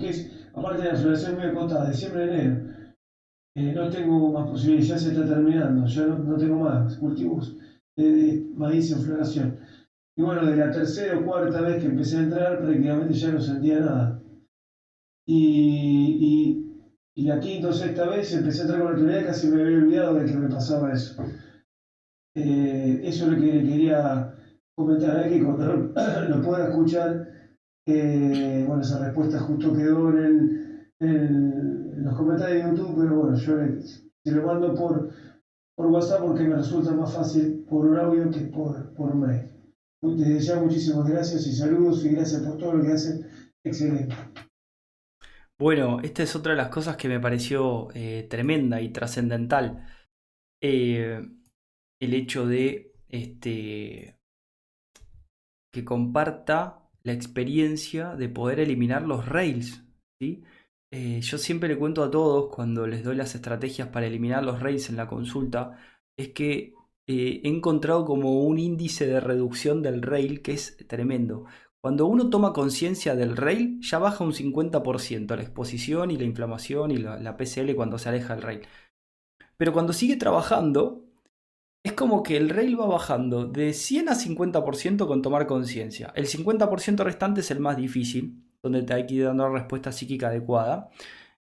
Es, aparte de la floración muy acotada, de diciembre a enero, eh, no tengo más posibilidades, ya se está terminando, ya no, no tengo más cultivos de, maíz en floración. Y bueno, de la tercera o cuarta vez que empecé a entrar, prácticamente ya no sentía nada. Y, y, la quinta o sexta vez empecé a entrar con autoridad, casi me había olvidado de que me pasaba eso. Eh, eso es lo que quería comentar aquí, cuando lo pueda escuchar. Bueno, esa respuesta justo quedó en, los comentarios de YouTube, pero bueno, yo se lo mando por, por WhatsApp porque me resulta más fácil por un audio que por, por mail. Desde ya muchísimas gracias y saludos y gracias por todo lo que hacen. Excelente. Bueno, esta es otra de las cosas que me pareció eh, tremenda y trascendental. Eh, el hecho de este, que comparta la experiencia de poder eliminar los rails. ¿sí? Eh, yo siempre le cuento a todos cuando les doy las estrategias para eliminar los rails en la consulta, es que eh, he encontrado como un índice de reducción del rail que es tremendo. Cuando uno toma conciencia del rail, ya baja un 50% la exposición y la inflamación y la, la, PCL cuando se aleja del rail. Pero cuando sigue trabajando, es como que el rail va bajando de 100 a 50% con tomar conciencia. El 50% restante es el más difícil, donde te hay que ir dando la respuesta psíquica adecuada.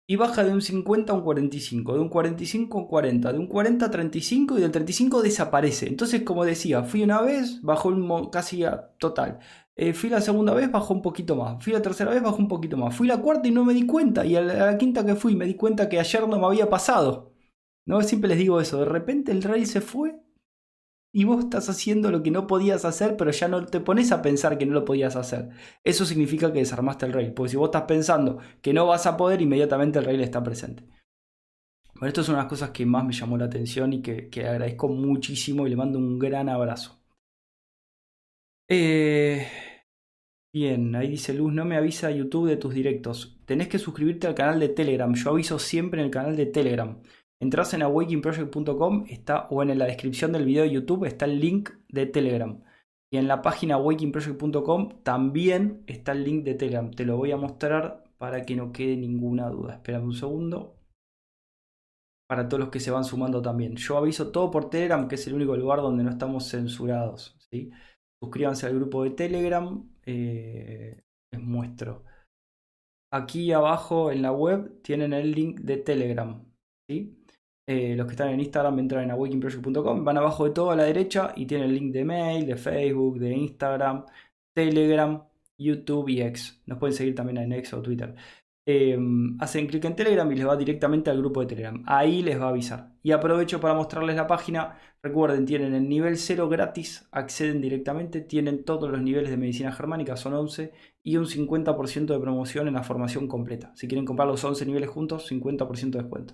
Y baja de un 50 a un 45, de un 45 a un 40, de un 40 a 35 y del 35 desaparece. Entonces, como decía, fui una vez, bajó casi a total. Eh, fui la segunda vez, bajó un poquito más. Fui la tercera vez, bajó un poquito más. Fui la cuarta y no me di cuenta. Y a la, quinta que fui, me di cuenta que ayer no me había pasado. ¿No? Siempre les digo eso. De repente el rey se fue y vos estás haciendo lo que no podías hacer, pero ya no te pones a pensar que no lo podías hacer. Eso significa que desarmaste el rail, porque si vos estás pensando que no vas a poder, inmediatamente el rail está presente. Bueno, esto es una de las cosas que más me llamó la atención y que, agradezco muchísimo y le mando un gran abrazo. Eh, bien, ahí dice Luz, no me avisa YouTube de tus directos. Tenés que suscribirte al canal de Telegram. Yo aviso siempre en el canal de Telegram. Entras en awakingproject.com está, o en la descripción del video de YouTube está el link de Telegram. Y en la página awakingproject.com también está el link de Telegram. Te lo voy a mostrar para que no quede ninguna duda. Espera un segundo. Para todos los que se van sumando también. Yo aviso todo por Telegram, que es el único lugar donde no estamos censurados. ¿sí? Suscríbanse al grupo de Telegram. Eh, les muestro. Aquí abajo en la web tienen el link de Telegram. Eh, los que están en Instagram entran en awakeningproject.com, van abajo de todo a la derecha y tienen el link de mail, de Facebook, de Instagram, Telegram, YouTube y X. Nos pueden seguir también en X o Twitter. Em, hacen clic en Telegram y les va directamente al grupo de Telegram. Ahí les va a avisar. Y aprovecho para mostrarles la página. Recuerden, tienen el nivel 0 gratis, acceden directamente, tienen todos los niveles de medicina germánica, son 11, y un 50% de promoción en la formación completa. Si quieren comprar los 11 niveles juntos, 50% de descuento.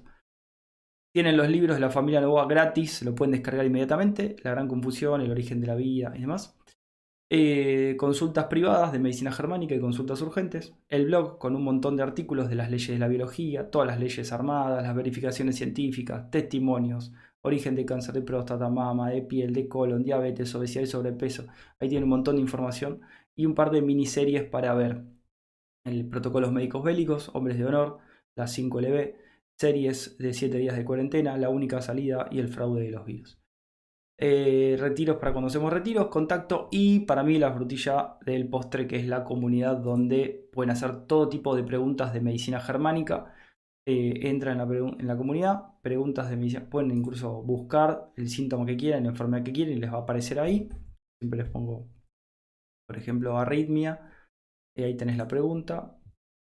Tienen los libros de la familia Novoa gratis, lo pueden descargar inmediatamente. La gran confusión, el origen de la vida y demás. Eh, consultas privadas de medicina germánica y consultas urgentes. El blog con un montón de artículos de las leyes de la biología, todas las leyes armadas, las verificaciones científicas, testimonios, origen de cáncer de próstata, mama, de piel, de colon, diabetes, obesidad y sobrepeso. Ahí tiene un montón de información y un par de miniseries para ver. El protocolos médicos bélicos, hombres de honor, la 5LB series de 7 días de cuarentena, la única salida y el fraude de los virus. Eh, retiros para cuando hacemos retiros, contacto y para mí la frutilla del postre que es la comunidad donde pueden hacer todo tipo de preguntas de medicina germánica. Eh, entran en la, comunidad, preguntas de medicina, pueden incluso buscar el síntoma que quieran, la enfermedad que quieren y les va a aparecer ahí. Siempre les pongo, por ejemplo, arritmia. Y ahí tenés la pregunta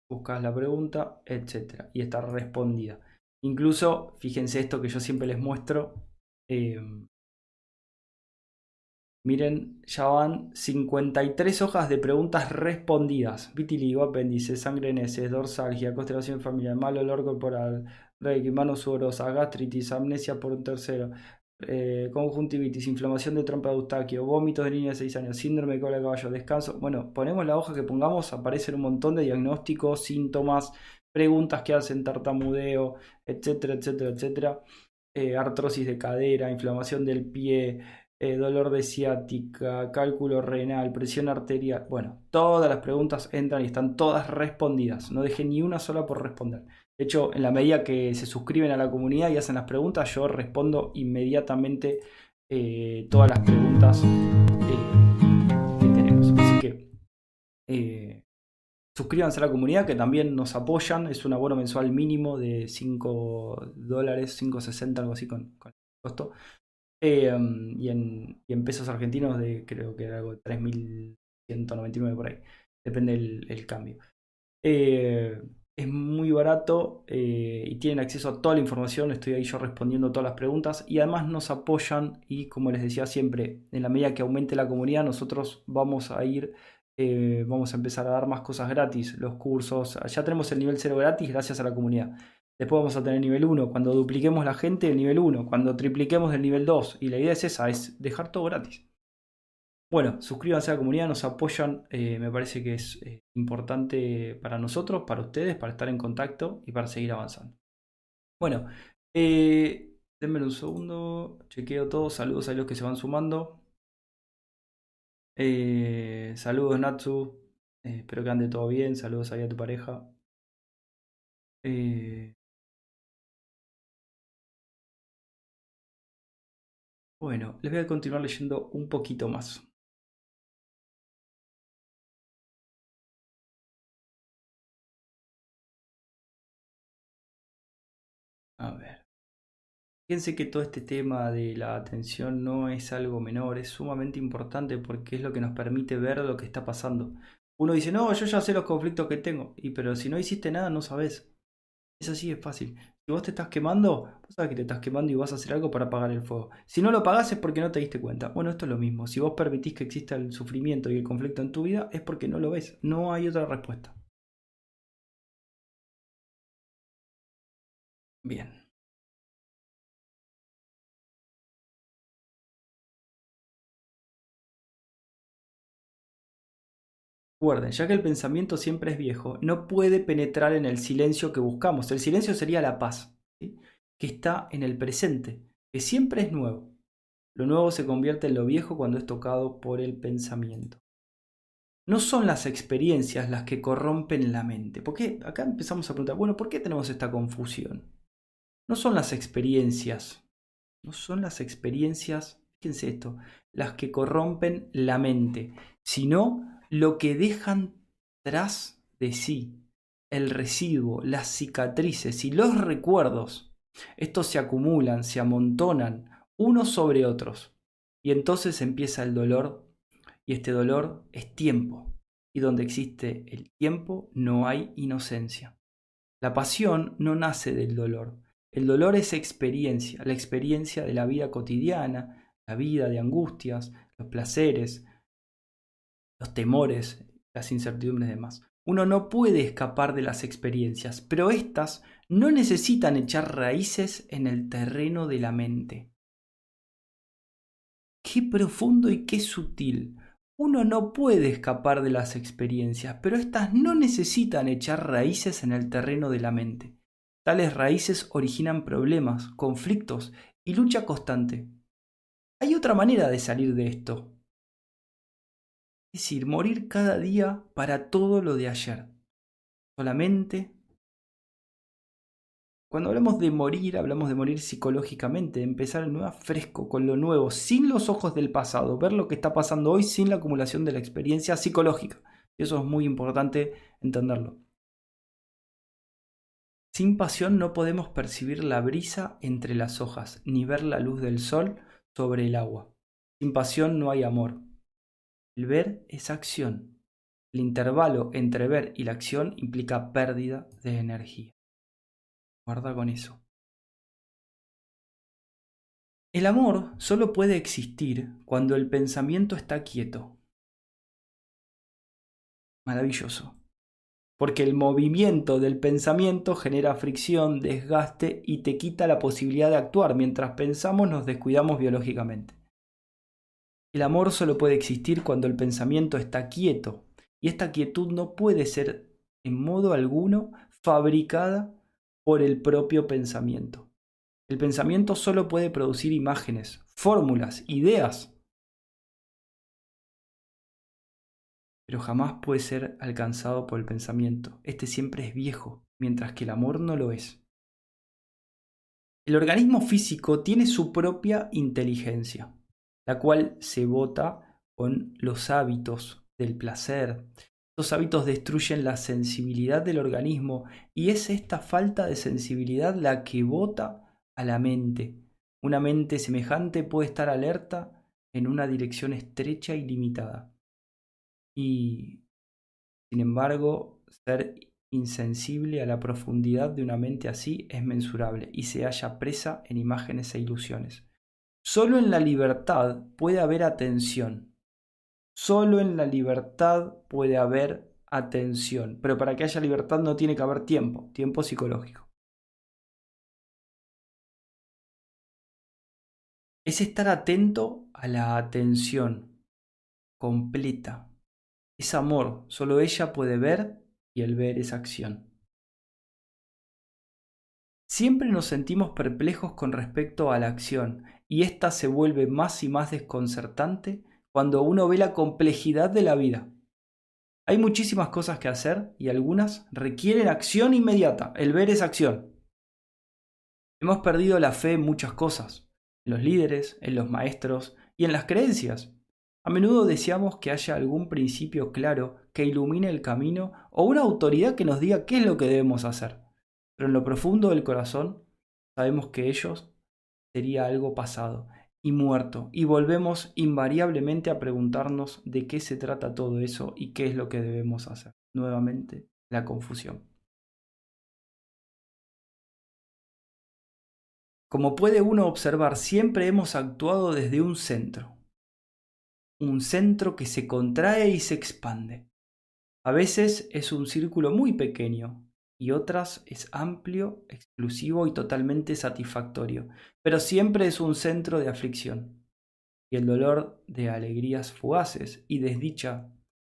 buscas la pregunta, etc. Y está respondida. Incluso, fíjense esto que yo siempre les muestro. Eh, miren, ya van 53 hojas de preguntas respondidas. Vitiligo, apéndice, sangre en heces, dorsalgia, constelación familiar, mal olor corporal, reiki, manos sudorosas, gastritis, amnesia por un tercero, eh, conjuntivitis, inflamación de trompa de Eustaquio, vómitos de niña de 6 años, síndrome de cola de caballo, descanso. Bueno, ponemos la hoja que pongamos, aparecen un montón de diagnósticos, síntomas, preguntas que hacen tartamudeo, etcétera, etcétera, etcétera. Eh, artrosis de cadera, inflamación del pie, eh, dolor de ciática, cálculo renal, presión arterial. Bueno, todas las preguntas entran y están todas respondidas. No dejé ni una sola por responder. De hecho, en la medida que se suscriben a la comunidad y hacen las preguntas, yo respondo inmediatamente eh, todas las preguntas eh, que tenemos. Así que eh, suscríbanse a la comunidad que también nos apoyan. Es un abono mensual mínimo de 5 dólares, 5.60, algo así con, con costo. y, en, y, en, pesos argentinos de creo que era algo de 3.199 por ahí. Depende del el cambio es muy barato eh, y tienen acceso a toda la información. Estoy ahí yo respondiendo todas las preguntas y además nos apoyan y como les decía siempre, en la medida que aumente la comunidad nosotros vamos a ir, eh, vamos a empezar a dar más cosas gratis, los cursos. Ya tenemos el nivel 0 gratis gracias a la comunidad. Después vamos a tener el nivel 1. Cuando dupliquemos la gente, el nivel 1. Cuando tripliquemos el nivel 2. Y la idea es esa, es dejar todo gratis. Bueno, suscríbanse a la comunidad, nos apoyan, eh, me parece que es eh, importante para nosotros, para ustedes, para estar en contacto y para seguir avanzando. Bueno, eh, denme un segundo, chequeo todo, saludos a los que se van sumando. saludos Natsu, espero que ande todo bien, saludos ahí a tu pareja. Bueno, les voy a continuar leyendo un poquito más. A ver. Fíjense que todo este tema de la atención no es algo menor, es sumamente importante porque es lo que nos permite ver lo que está pasando. Uno dice, no, yo ya sé los conflictos que tengo, y pero si no hiciste nada, no sabes. Es así, es fácil. Si vos te estás quemando, vos sabes que te estás quemando y vas a hacer algo para apagar el fuego. Si no lo pagás es porque no te diste cuenta. Bueno, esto es lo mismo. Si vos permitís que exista el sufrimiento y el conflicto en tu vida, es porque no lo ves. No hay otra respuesta. Bien. Recuerden, ya que el pensamiento siempre es viejo, no puede penetrar en el silencio que buscamos. El silencio sería la paz, que está en el presente, que siempre es nuevo. Lo nuevo se convierte en lo viejo cuando es tocado por el pensamiento. No son las experiencias las que corrompen la mente. Porque acá empezamos a preguntar, bueno, ¿por qué tenemos esta confusión? No son las experiencias, no son las experiencias, fíjense esto, las que corrompen la mente, sino lo que dejan tras de sí, el residuo, las cicatrices y los recuerdos. Estos se acumulan, se amontonan unos sobre otros. Y entonces empieza el dolor y este dolor es tiempo. Y donde existe el tiempo no hay inocencia. La pasión no nace del dolor, el dolor es experiencia, la experiencia de la vida cotidiana, la vida de angustias, los placeres, los temores, las incertidumbres y demás. Uno no puede escapar de las experiencias, pero éstas no necesitan echar raíces en el terreno de la mente. Qué profundo y qué sutil. Uno no puede escapar de las experiencias, pero éstas no necesitan echar raíces en el terreno de la mente. Tales raíces originan problemas, conflictos y lucha constante. Hay otra manera de salir de esto. Es decir, morir cada día para todo lo de ayer. Solamente. Cuando hablamos de morir, hablamos de morir psicológicamente, de empezar nuevo fresco, con lo nuevo, sin los ojos del pasado, ver lo que está pasando hoy sin la acumulación de la experiencia psicológica. Eso es muy importante entenderlo. Sin pasión no podemos percibir la brisa entre las hojas, ni ver la luz del sol sobre el agua. Sin pasión no hay amor. El ver es acción. El intervalo entre ver y la acción implica pérdida de energía. Guarda con eso. El amor solo puede existir cuando el pensamiento está quieto. Maravilloso porque el movimiento del pensamiento genera fricción, desgaste y te quita la posibilidad de actuar. Mientras pensamos nos descuidamos biológicamente. El amor solo puede existir cuando el pensamiento está quieto, y esta quietud no puede ser en modo alguno fabricada por el propio pensamiento. El pensamiento solo puede producir imágenes, fórmulas, ideas, pero jamás puede ser alcanzado por el pensamiento. Este siempre es viejo, mientras que el amor no lo es. El organismo físico tiene su propia inteligencia, la cual se vota con los hábitos del placer. Estos hábitos destruyen la sensibilidad del organismo y es esta falta de sensibilidad la que vota a la mente. Una mente semejante puede estar alerta en una dirección estrecha y limitada y, sin embargo, ser insensible a la profundidad de una mente así es mensurable y se halla presa en imágenes e ilusiones. Solo en la libertad puede haber atención. Solo en la libertad puede haber atención. Pero para que haya libertad no tiene que haber tiempo, tiempo psicológico. Es estar atento a la atención completa, es amor, solo ella puede ver y el ver es acción. Siempre nos sentimos perplejos con respecto a la acción, y ésta se vuelve más y más desconcertante cuando uno ve la complejidad de la vida. Hay muchísimas cosas que hacer y algunas requieren acción inmediata. El ver es acción. Hemos perdido la fe en muchas cosas, en los líderes, en los maestros y en las creencias. A menudo deseamos que haya algún principio claro que ilumine el camino o una autoridad que nos diga qué es lo que debemos hacer. Pero en lo profundo del corazón sabemos que ellos sería algo pasado y muerto y volvemos invariablemente a preguntarnos de qué se trata todo eso y qué es lo que debemos hacer. Nuevamente, la confusión. Como puede uno observar, siempre hemos actuado desde un centro, un centro que se contrae y se expande. A veces es un círculo muy pequeño y otras es amplio, exclusivo y totalmente satisfactorio, pero siempre es un centro de aflicción. Y el dolor de alegrías fugaces y desdicha,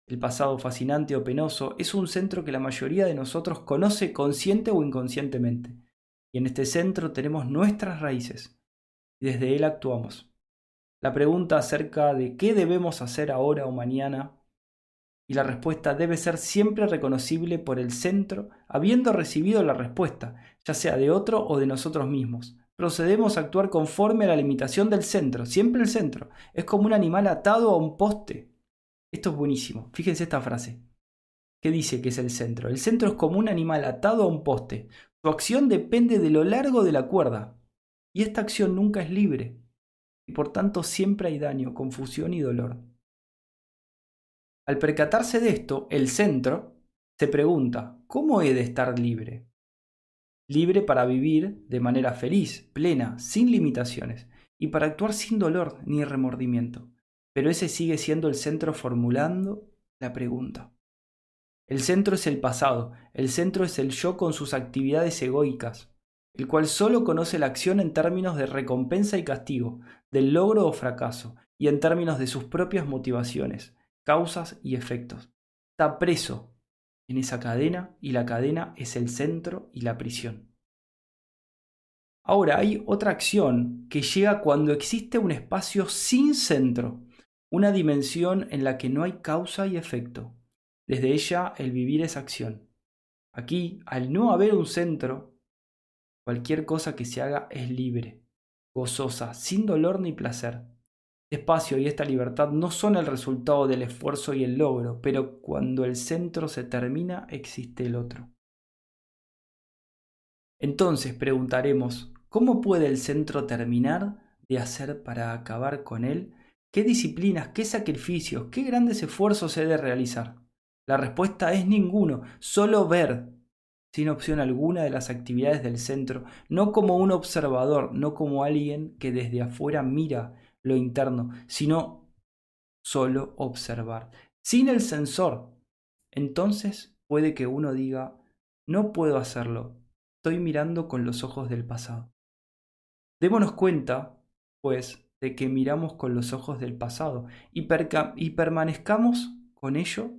el pasado fascinante o penoso, es un centro que la mayoría de nosotros conoce consciente o inconscientemente. Y en este centro tenemos nuestras raíces y desde él actuamos. La pregunta acerca de qué debemos hacer ahora o mañana y la respuesta debe ser siempre reconocible por el centro, habiendo recibido la respuesta, ya sea de otro o de nosotros mismos. Procedemos a actuar conforme a la limitación del centro, siempre el centro. Es como un animal atado a un poste. Esto es buenísimo. Fíjense esta frase. ¿Qué dice que es el centro? El centro es como un animal atado a un poste. Su acción depende de lo largo de la cuerda. Y esta acción nunca es libre y por tanto siempre hay daño, confusión y dolor. Al percatarse de esto, el centro se pregunta, ¿cómo he de estar libre? Libre para vivir de manera feliz, plena, sin limitaciones, y para actuar sin dolor ni remordimiento. Pero ese sigue siendo el centro formulando la pregunta. El centro es el pasado, el centro es el yo con sus actividades egoicas, el cual solo conoce la acción en términos de recompensa y castigo, del logro o fracaso, y en términos de sus propias motivaciones, causas y efectos. Está preso en esa cadena y la cadena es el centro y la prisión. Ahora hay otra acción que llega cuando existe un espacio sin centro, una dimensión en la que no hay causa y efecto. Desde ella el vivir es acción. Aquí, al no haber un centro, Cualquier cosa que se haga es libre, gozosa, sin dolor ni placer. Espacio y esta libertad no son el resultado del esfuerzo y el logro, pero cuando el centro se termina existe el otro. Entonces preguntaremos, ¿cómo puede el centro terminar de hacer para acabar con él? ¿Qué disciplinas, qué sacrificios, qué grandes esfuerzos he de realizar? La respuesta es ninguno, solo ver, sin opción alguna de las actividades del centro, no como un observador, no como alguien que desde afuera mira lo interno, sino solo observar, sin el sensor. Entonces puede que uno diga, no puedo hacerlo, estoy mirando con los ojos del pasado. Démonos cuenta, pues, de que miramos con los ojos del pasado y, y permanezcamos con ello.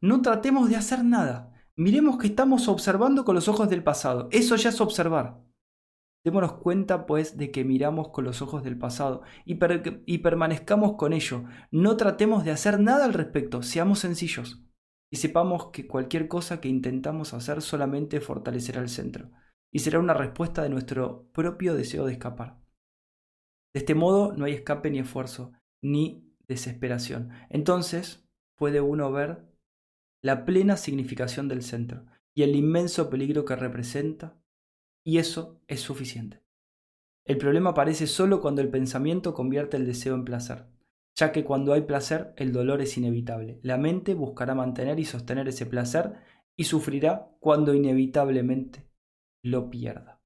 No tratemos de hacer nada, Miremos que estamos observando con los ojos del pasado. Eso ya es observar. Démonos cuenta, pues, de que miramos con los ojos del pasado y, y, permanezcamos con ello. No tratemos de hacer nada al respecto, seamos sencillos. Y sepamos que cualquier cosa que intentamos hacer solamente fortalecerá el centro y será una respuesta de nuestro propio deseo de escapar. De este modo no hay escape ni esfuerzo, ni desesperación. Entonces puede uno ver la plena significación del centro y el inmenso peligro que representa, y eso es suficiente. El problema aparece solo cuando el pensamiento convierte el deseo en placer, ya que cuando hay placer el dolor es inevitable. La mente buscará mantener y sostener ese placer y sufrirá cuando inevitablemente lo pierda.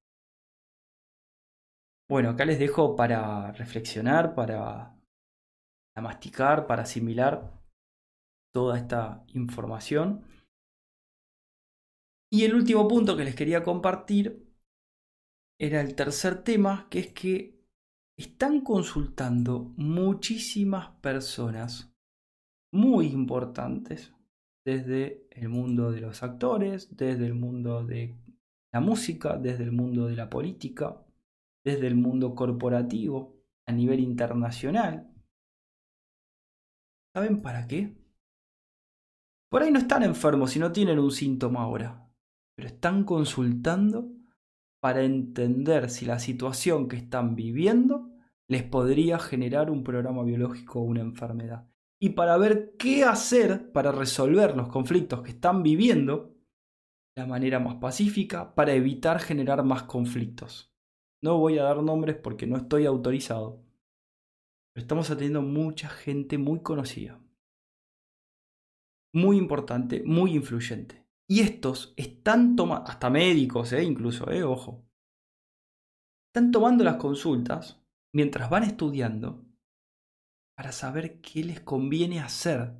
Bueno, acá les dejo para reflexionar, para masticar, para asimilar toda esta información. Y el último punto que les quería compartir era el tercer tema, que es que están consultando muchísimas personas muy importantes desde el mundo de los actores, desde el mundo de la música, desde el mundo de la política, desde el mundo corporativo, a nivel internacional. ¿Saben para qué? Por ahí no están enfermos y no tienen un síntoma ahora, pero están consultando para entender si la situación que están viviendo les podría generar un programa biológico o una enfermedad. Y para ver qué hacer para resolver los conflictos que están viviendo de la manera más pacífica para evitar generar más conflictos. No voy a dar nombres porque no estoy autorizado, pero estamos atendiendo mucha gente muy conocida muy importante, muy influyente. Y estos están tomando, hasta médicos, eh, incluso, eh, ojo, están tomando las consultas mientras van estudiando para saber qué les conviene hacer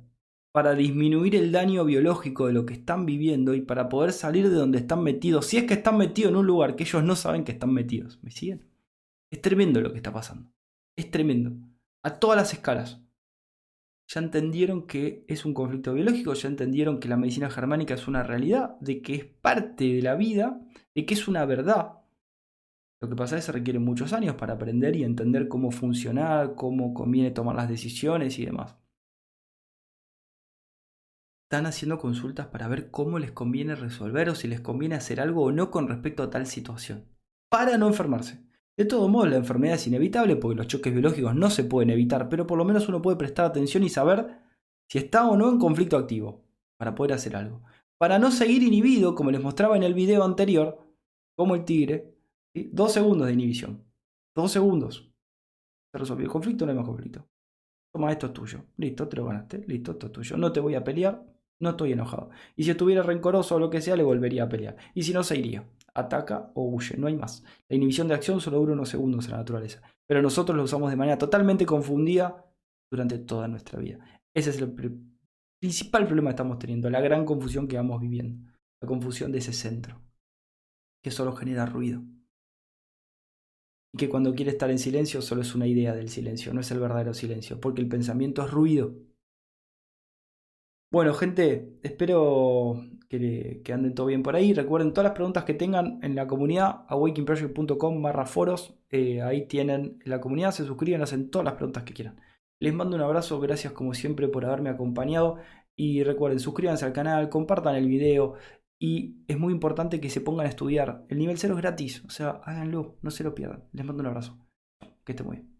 para disminuir el daño biológico de lo que están viviendo y para poder salir de donde están metidos, si es que están metidos en un lugar que ellos no saben que están metidos. ¿Me siguen? Es tremendo lo que está pasando. Es tremendo. A todas las escalas ya entendieron que es un conflicto biológico, ya entendieron que la medicina germánica es una realidad, de que es parte de la vida, de que es una verdad. Lo que pasa es que requieren muchos años para aprender y entender cómo funcionar, cómo conviene tomar las decisiones y demás. Están haciendo consultas para ver cómo les conviene resolver o si les conviene hacer algo o no con respecto a tal situación, para no enfermarse. De todos modos, la enfermedad es inevitable porque los choques biológicos no se pueden evitar, pero por lo menos uno puede prestar atención y saber si está o no en conflicto activo para poder hacer algo. Para no seguir inhibido, como les mostraba en el video anterior, como el tigre, dos segundos de inhibición. Dos segundos. Se resolvió el conflicto, no hay más conflicto. Toma, esto es tuyo. Listo, te lo ganaste. Listo, esto es tuyo. No te voy a pelear, no estoy enojado. Y si estuviera rencoroso o lo que sea, le volvería a pelear. Y si no, se iría ataca o huye, no hay más. La inhibición de acción solo dura unos segundos en la naturaleza, pero nosotros lo usamos de manera totalmente confundida durante toda nuestra vida. Ese es el principal problema que estamos teniendo, la gran confusión que vamos viviendo, la confusión de ese centro, que solo genera ruido. Y que cuando quiere estar en silencio solo es una idea del silencio, no es el verdadero silencio, porque el pensamiento es ruido. Bueno, gente, espero que, anden todo bien por ahí. Recuerden todas las preguntas que tengan en la comunidad, awakeningproject.com barra foros. Eh, ahí tienen la comunidad, se suscriben, hacen todas las preguntas que quieran. Les mando un abrazo, gracias como siempre por haberme acompañado. Y recuerden, suscríbanse al canal, compartan el video. Y es muy importante que se pongan a estudiar. El nivel 0 es gratis, o sea, háganlo, no se lo pierdan. Les mando un abrazo. Que estén muy bien.